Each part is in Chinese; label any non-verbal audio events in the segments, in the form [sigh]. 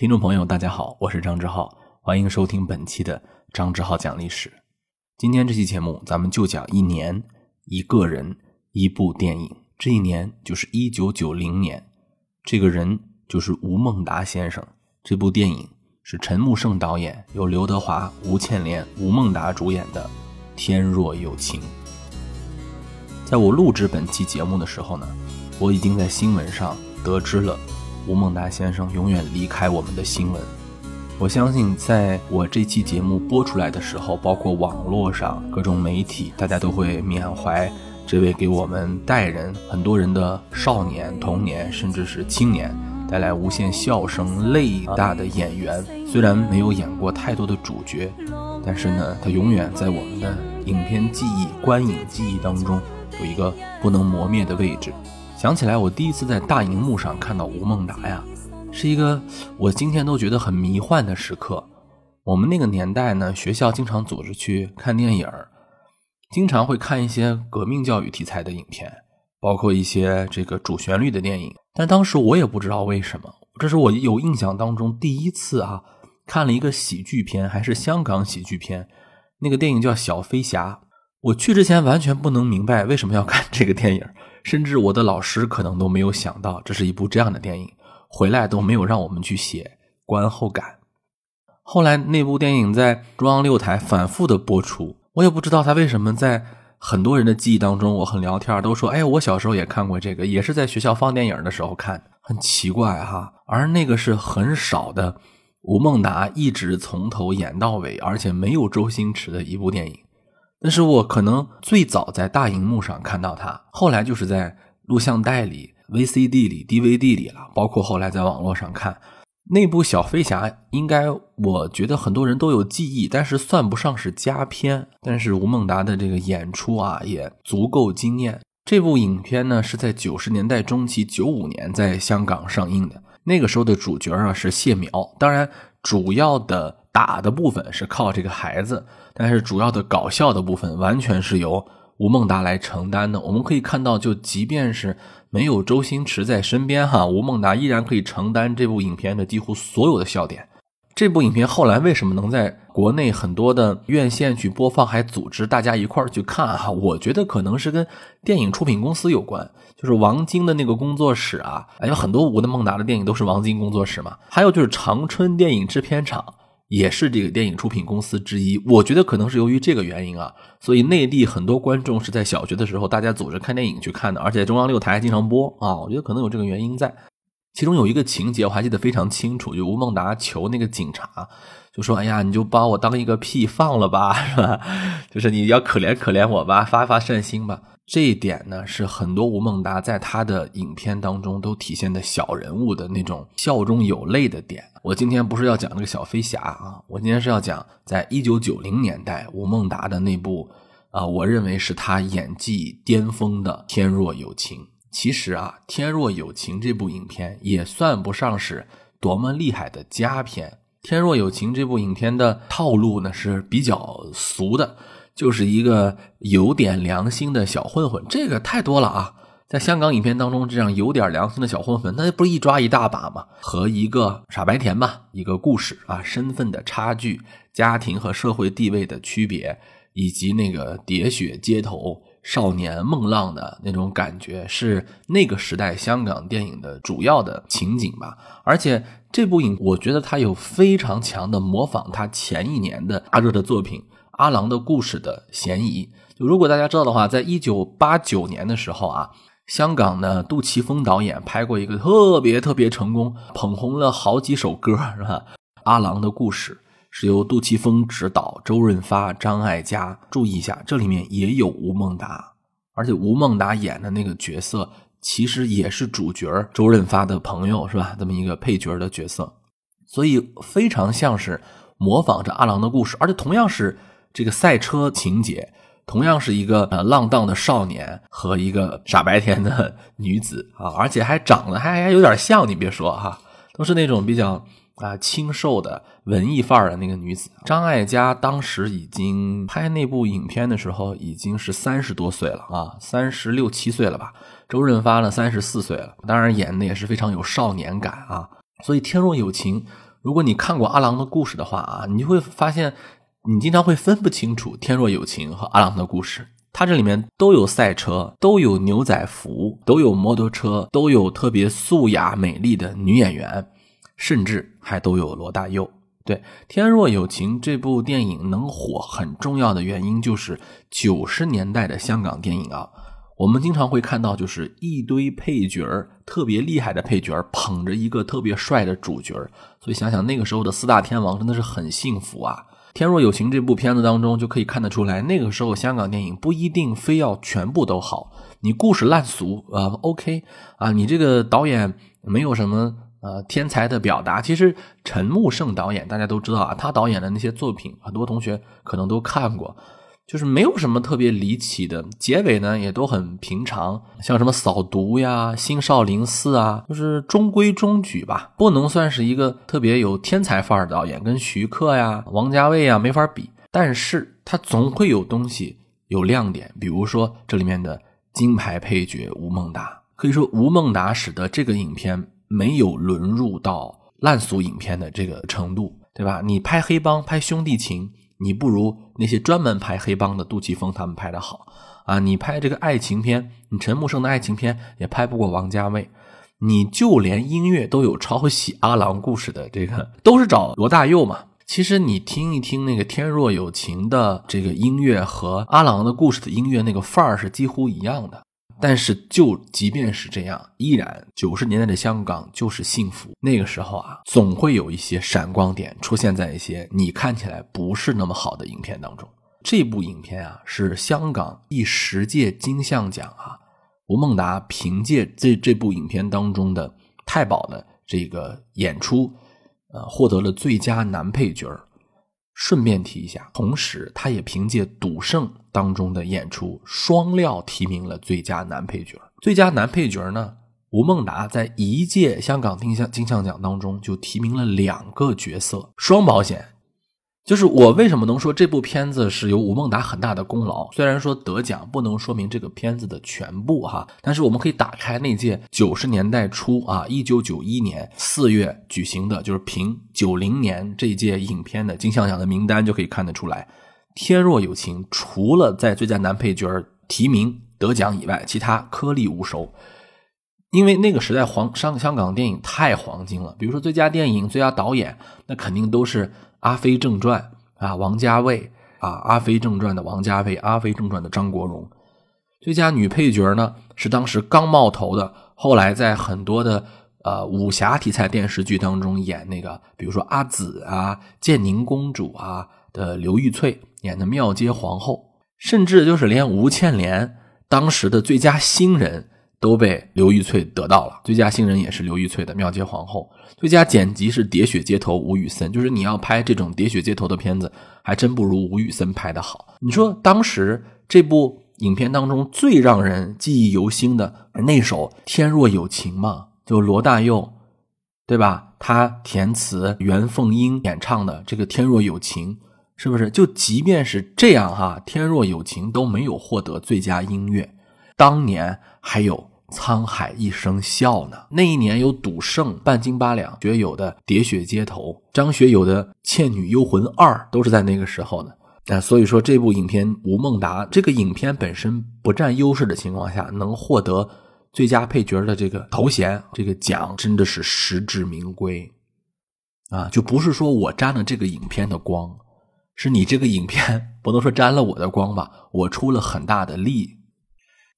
听众朋友，大家好，我是张志浩，欢迎收听本期的张志浩讲历史。今天这期节目，咱们就讲一年、一个人、一部电影。这一年就是一九九零年，这个人就是吴孟达先生。这部电影是陈木胜导演，由刘德华、吴倩莲、吴孟达主演的《天若有情》。在我录制本期节目的时候呢，我已经在新闻上得知了。吴孟达先生永远离开我们的新闻，我相信在我这期节目播出来的时候，包括网络上各种媒体，大家都会缅怀这位给我们代人很多人的少年、童年，甚至是青年带来无限笑声、泪大的演员。虽然没有演过太多的主角，但是呢，他永远在我们的影片记忆、观影记忆当中有一个不能磨灭的位置。想起来，我第一次在大荧幕上看到吴孟达呀，是一个我今天都觉得很迷幻的时刻。我们那个年代呢，学校经常组织去看电影经常会看一些革命教育题材的影片，包括一些这个主旋律的电影。但当时我也不知道为什么，这是我有印象当中第一次啊，看了一个喜剧片，还是香港喜剧片，那个电影叫《小飞侠》。我去之前完全不能明白为什么要看这个电影。甚至我的老师可能都没有想到这是一部这样的电影，回来都没有让我们去写观后感。后来那部电影在中央六台反复的播出，我也不知道他为什么在很多人的记忆当中，我很聊天都说，哎，我小时候也看过这个，也是在学校放电影的时候看，很奇怪哈。而那个是很少的，吴孟达一直从头演到尾，而且没有周星驰的一部电影。那是我可能最早在大荧幕上看到他，后来就是在录像带里、VCD 里、DVD 里了，包括后来在网络上看那部《小飞侠》，应该我觉得很多人都有记忆，但是算不上是佳片。但是吴孟达的这个演出啊，也足够惊艳。这部影片呢是在九十年代中期，九五年在香港上映的。那个时候的主角啊是谢苗，当然主要的。打的部分是靠这个孩子，但是主要的搞笑的部分完全是由吴孟达来承担的。我们可以看到，就即便是没有周星驰在身边，哈，吴孟达依然可以承担这部影片的几乎所有的笑点。这部影片后来为什么能在国内很多的院线去播放，还组织大家一块儿去看？哈，我觉得可能是跟电影出品公司有关，就是王晶的那个工作室啊，有很多吴的孟达的电影都是王晶工作室嘛。还有就是长春电影制片厂。也是这个电影出品公司之一，我觉得可能是由于这个原因啊，所以内地很多观众是在小学的时候大家组织看电影去看的，而且中央六台经常播啊，我觉得可能有这个原因在。其中有一个情节我还记得非常清楚，就吴孟达求那个警察，就说：“哎呀，你就把我当一个屁放了吧，[laughs] 是吧？就是你要可怜可怜我吧，发发善心吧。”这一点呢，是很多吴孟达在他的影片当中都体现的小人物的那种笑中有泪的点。我今天不是要讲那个小飞侠啊，我今天是要讲在一九九零年代吴孟达的那部啊，我认为是他演技巅峰的《天若有情》。其实啊，《天若有情》这部影片也算不上是多么厉害的佳片，《天若有情》这部影片的套路呢是比较俗的。就是一个有点良心的小混混，这个太多了啊！在香港影片当中，这样有点良心的小混混，那不是一抓一大把吗？和一个傻白甜吧，一个故事啊，身份的差距、家庭和社会地位的区别，以及那个喋血街头少年梦浪的那种感觉，是那个时代香港电影的主要的情景吧。而且这部影，我觉得它有非常强的模仿他前一年的大热的作品。阿郎的故事的嫌疑，就如果大家知道的话，在一九八九年的时候啊，香港的杜琪峰导演拍过一个特别特别成功、捧红了好几首歌，是吧？阿郎的故事是由杜琪峰执导，周润发、张艾嘉。注意一下，这里面也有吴孟达，而且吴孟达演的那个角色其实也是主角周润发的朋友，是吧？这么一个配角的角色，所以非常像是模仿着阿郎的故事，而且同样是。这个赛车情节同样是一个呃浪荡的少年和一个傻白甜的 [laughs] 女子啊，而且还长得还还有点像，你别说哈，都是那种比较啊清瘦的文艺范儿的那个女子。张艾嘉当时已经拍那部影片的时候已经是三十多岁了啊，三十六七岁了吧。周润发呢三十四岁了，当然演的也是非常有少年感啊。所以《天若有情》如果你看过阿郎的故事的话啊，你就会发现，你经常会分不清楚《天若有情》和阿郎的故事。它这里面都有赛车，都有牛仔服，都有摩托车，都有特别素雅美丽的女演员，甚至还都有罗大佑。对《天若有情》这部电影能火，很重要的原因就是九十年代的香港电影啊。我们经常会看到，就是一堆配角特别厉害的配角捧着一个特别帅的主角所以想想那个时候的四大天王真的是很幸福啊。《天若有情》这部片子当中就可以看得出来，那个时候香港电影不一定非要全部都好，你故事烂俗啊，OK 啊，你这个导演没有什么呃天才的表达。其实陈木胜导演大家都知道啊，他导演的那些作品，很多同学可能都看过。就是没有什么特别离奇的结尾呢，也都很平常，像什么扫毒呀、新少林寺啊，就是中规中矩吧，不能算是一个特别有天才范儿的导演，跟徐克呀、王家卫呀没法比。但是他总会有东西有亮点，比如说这里面的金牌配角吴孟达，可以说吴孟达使得这个影片没有沦入到烂俗影片的这个程度，对吧？你拍黑帮、拍兄弟情。你不如那些专门拍黑帮的杜琪峰他们拍的好啊！你拍这个爱情片，你陈木胜的爱情片也拍不过王家卫。你就连音乐都有抄袭阿郎故事的这个，都是找罗大佑嘛。其实你听一听那个《天若有情》的这个音乐和阿郎的故事的音乐，那个范儿是几乎一样的。但是，就即便是这样，依然九十年代的香港就是幸福。那个时候啊，总会有一些闪光点出现在一些你看起来不是那么好的影片当中。这部影片啊，是香港第十届金像奖啊，吴孟达凭借这这部影片当中的太保的这个演出，呃，获得了最佳男配角顺便提一下，同时他也凭借《赌圣》当中的演出双料提名了最佳男配角。最佳男配角呢，吴孟达在一届香港金像金像奖当中就提名了两个角色，双保险。就是我为什么能说这部片子是由吴孟达很大的功劳？虽然说得奖不能说明这个片子的全部哈，但是我们可以打开那届九十年代初啊，一九九一年四月举行的，就是评九零年这届影片的金像奖的名单，就可以看得出来，《天若有情》除了在最佳男配角提名得奖以外，其他颗粒无收。因为那个时代黄香香港电影太黄金了，比如说最佳电影、最佳导演，那肯定都是。《阿飞正传》啊，王家卫啊，《阿飞正传》的王家卫，《阿飞正传》的张国荣。最佳女配角呢，是当时刚冒头的，后来在很多的呃武侠题材电视剧当中演那个，比如说阿紫啊，《建宁公主》啊的刘玉翠演的庙街皇后，甚至就是连吴倩莲当时的最佳新人。都被刘玉翠得到了最佳新人，也是刘玉翠的《妙街皇后》。最佳剪辑是《喋血街头》吴宇森，就是你要拍这种喋血街头的片子，还真不如吴宇森拍的好。你说当时这部影片当中最让人记忆犹新的那首《天若有情》嘛，就罗大佑，对吧？他填词，袁凤英演唱的这个《天若有情》，是不是？就即便是这样哈，《天若有情》都没有获得最佳音乐，当年还有。沧海一声笑呢？那一年有赌圣、半斤八两、学友的《喋血街头》，张学友的《倩女幽魂二》都是在那个时候呢。啊，所以说这部影片吴孟达这个影片本身不占优势的情况下，能获得最佳配角的这个头衔、这个奖，真的是实至名归啊！就不是说我沾了这个影片的光，是你这个影片不能说沾了我的光吧？我出了很大的力。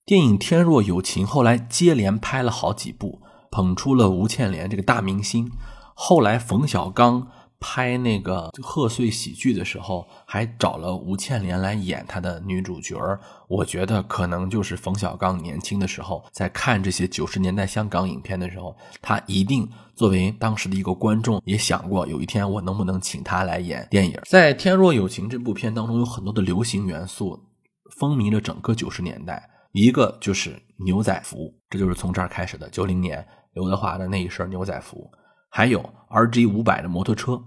电影《天若有情》后来接连拍了好几部，捧出了吴倩莲这个大明星。后来冯小刚拍那个贺岁喜剧的时候，还找了吴倩莲来演他的女主角儿我觉得可能就是冯小刚年轻的时候在看这些九十年代香港影片的时候，他一定作为当时的一个观众，也想过有一天我能不能请他来演电影。在《天若有情》这部片当中，有很多的流行元素，风靡了整个九十年代。一个就是牛仔服，这就是从这儿开始的。九零年刘德华的那一身牛仔服，还有 R G 五百的摩托车，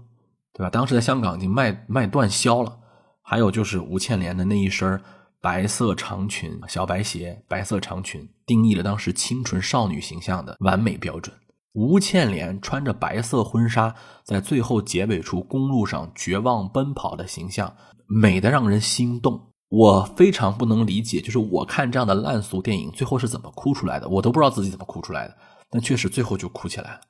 对吧？当时在香港已经卖卖断销了。还有就是吴倩莲的那一身白色长裙、小白鞋、白色长裙，定义了当时清纯少女形象的完美标准。吴倩莲穿着白色婚纱，在最后结尾处公路上绝望奔跑的形象，美得让人心动。我非常不能理解，就是我看这样的烂俗电影，最后是怎么哭出来的？我都不知道自己怎么哭出来的，但确实最后就哭起来了。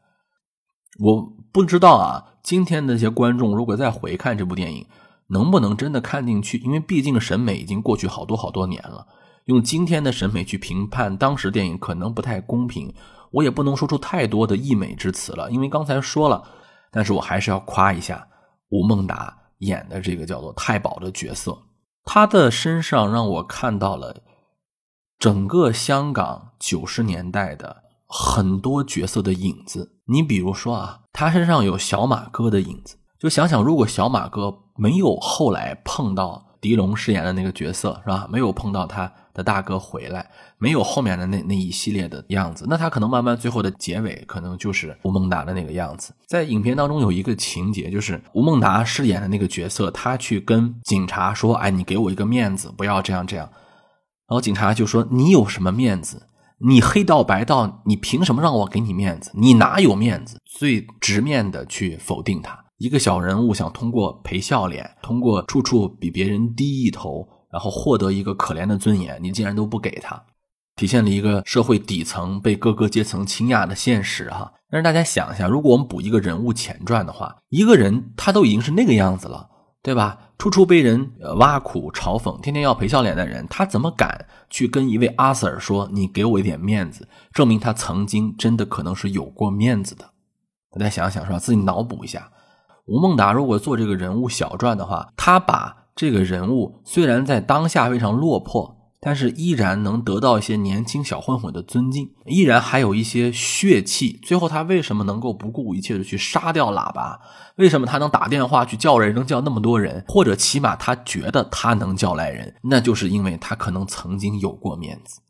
我不知道啊，今天那些观众如果再回看这部电影，能不能真的看进去？因为毕竟审美已经过去好多好多年了，用今天的审美去评判当时电影可能不太公平。我也不能说出太多的溢美之词了，因为刚才说了，但是我还是要夸一下吴孟达演的这个叫做太保的角色，他的身上让我看到了整个香港九十年代的很多角色的影子。你比如说啊，他身上有小马哥的影子，就想想如果小马哥没有后来碰到狄龙饰演的那个角色，是吧？没有碰到他。的大哥回来，没有后面的那那一系列的样子，那他可能慢慢最后的结尾可能就是吴孟达的那个样子。在影片当中有一个情节，就是吴孟达饰演的那个角色，他去跟警察说：“哎，你给我一个面子，不要这样这样。”然后警察就说：“你有什么面子？你黑道白道，你凭什么让我给你面子？你哪有面子？”最直面的去否定他。一个小人物想通过赔笑脸，通过处处比别人低一头。然后获得一个可怜的尊严，你竟然都不给他，体现了一个社会底层被各个阶层倾轧的现实哈。但是大家想一下，如果我们补一个人物前传的话，一个人他都已经是那个样子了，对吧？处处被人挖苦嘲讽，天天要赔笑脸的人，他怎么敢去跟一位阿 Sir 说你给我一点面子，证明他曾经真的可能是有过面子的？大家想想是吧？自己脑补一下，吴孟达如果做这个人物小传的话，他把。这个人物虽然在当下非常落魄，但是依然能得到一些年轻小混混的尊敬，依然还有一些血气。最后他为什么能够不顾一切的去杀掉喇叭？为什么他能打电话去叫人，能叫那么多人？或者起码他觉得他能叫来人，那就是因为他可能曾经有过面子。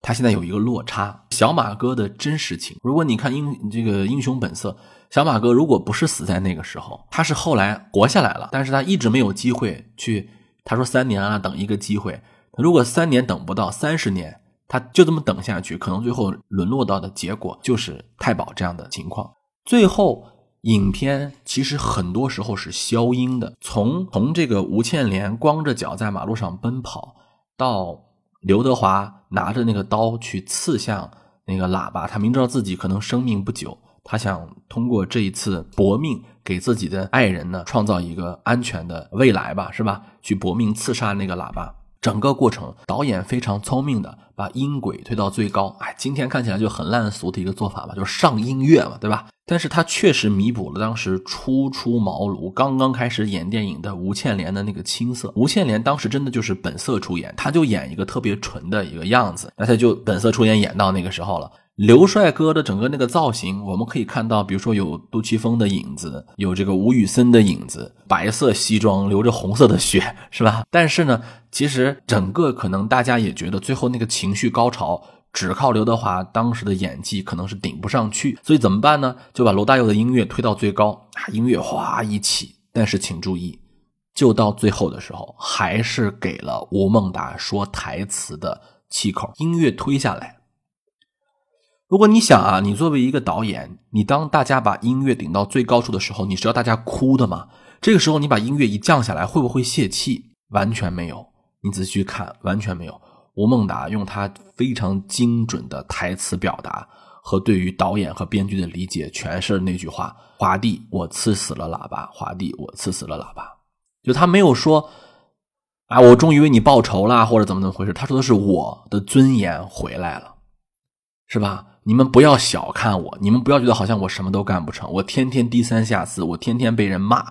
他现在有一个落差。小马哥的真实情，如果你看英这个英雄本色。小马哥如果不是死在那个时候，他是后来活下来了，但是他一直没有机会去。他说三年啊，等一个机会。如果三年等不到，三十年他就这么等下去，可能最后沦落到的结果就是太保这样的情况。最后，影片其实很多时候是消音的，从从这个吴倩莲光着脚在马路上奔跑，到刘德华拿着那个刀去刺向那个喇叭，他明知道自己可能生命不久。他想通过这一次搏命，给自己的爱人呢创造一个安全的未来吧，是吧？去搏命刺杀那个喇叭，整个过程导演非常聪明的把音轨推到最高。哎，今天看起来就很烂俗的一个做法吧，就是上音乐嘛，对吧？但是他确实弥补了当时初出茅庐、刚刚开始演电影的吴倩莲的那个青涩。吴倩莲当时真的就是本色出演，他就演一个特别纯的一个样子，那他就本色出演演到那个时候了。刘帅哥的整个那个造型，我们可以看到，比如说有杜琪峰的影子，有这个吴宇森的影子，白色西装，流着红色的血，[laughs] 是吧？但是呢，其实整个可能大家也觉得，最后那个情绪高潮，只靠刘德华当时的演技可能是顶不上去，所以怎么办呢？就把罗大佑的音乐推到最高，啊，音乐哗一起。但是请注意，就到最后的时候，还是给了吴孟达说台词的气口，音乐推下来。如果你想啊，你作为一个导演，你当大家把音乐顶到最高处的时候，你是要大家哭的吗？这个时候你把音乐一降下来，会不会泄气？完全没有。你仔细去看，完全没有。吴孟达用他非常精准的台词表达和对于导演和编剧的理解，诠释了那句话：“华帝，我刺死了喇叭。”华帝，我刺死了喇叭。就他没有说：“啊，我终于为你报仇了，或者怎么怎么回事。”他说的是：“我的尊严回来了，是吧？”你们不要小看我，你们不要觉得好像我什么都干不成。我天天低三下四，我天天被人骂，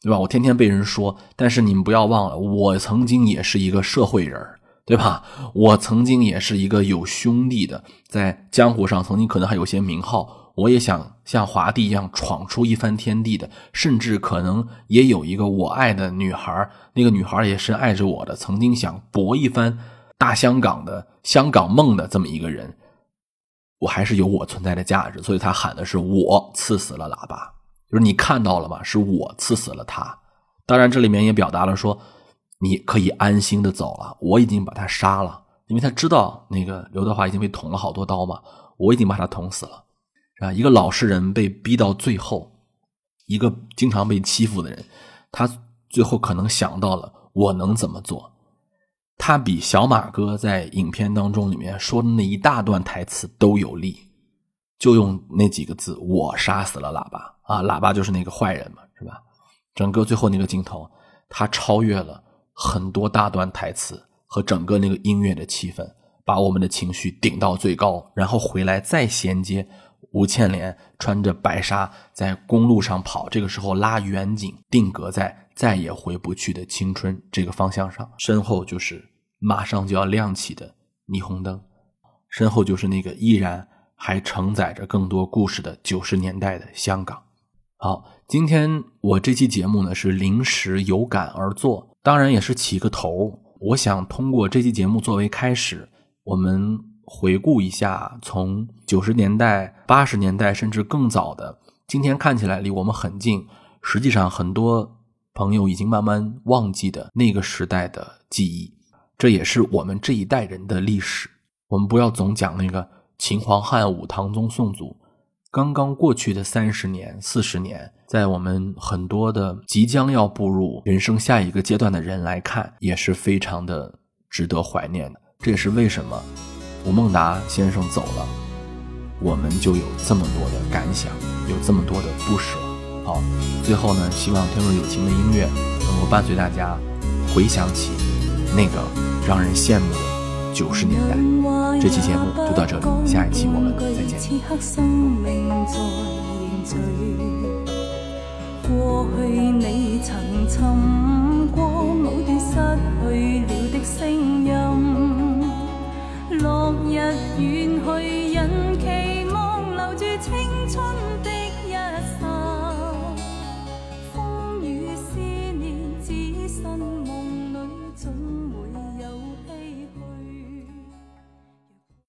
对吧？我天天被人说。但是你们不要忘了，我曾经也是一个社会人对吧？我曾经也是一个有兄弟的，在江湖上曾经可能还有些名号。我也想像华帝一样闯出一番天地的，甚至可能也有一个我爱的女孩，那个女孩也是爱着我的，曾经想搏一番大香港的香港梦的这么一个人。我还是有我存在的价值，所以他喊的是我刺死了喇叭，就是你看到了吗？是我刺死了他。当然，这里面也表达了说，你可以安心的走了，我已经把他杀了，因为他知道那个刘德华已经被捅了好多刀嘛，我已经把他捅死了。啊，一个老实人被逼到最后，一个经常被欺负的人，他最后可能想到了我能怎么做。他比小马哥在影片当中里面说的那一大段台词都有力，就用那几个字：“我杀死了喇叭啊，喇叭就是那个坏人嘛，是吧？”整个最后那个镜头，他超越了很多大段台词和整个那个音乐的气氛，把我们的情绪顶到最高，然后回来再衔接。吴倩莲穿着白纱在公路上跑，这个时候拉远景，定格在再也回不去的青春这个方向上，身后就是马上就要亮起的霓虹灯，身后就是那个依然还承载着更多故事的九十年代的香港。好，今天我这期节目呢是临时有感而作，当然也是起个头。我想通过这期节目作为开始，我们。回顾一下，从九十年代、八十年代，甚至更早的，今天看起来离我们很近，实际上很多朋友已经慢慢忘记的那个时代的记忆，这也是我们这一代人的历史。我们不要总讲那个秦皇汉武、唐宗宋祖，刚刚过去的三十年、四十年，在我们很多的即将要步入人生下一个阶段的人来看，也是非常的值得怀念的。这也是为什么。吴孟达先生走了，我们就有这么多的感想，有这么多的不舍。好，最后呢，希望天若有情的音乐能够伴随大家回想起那个让人羡慕的九十年代。这期节目就到这里，下一期我们再见。过去你曾寻过某段失去了的声音。落日远去，人期望留住青春的风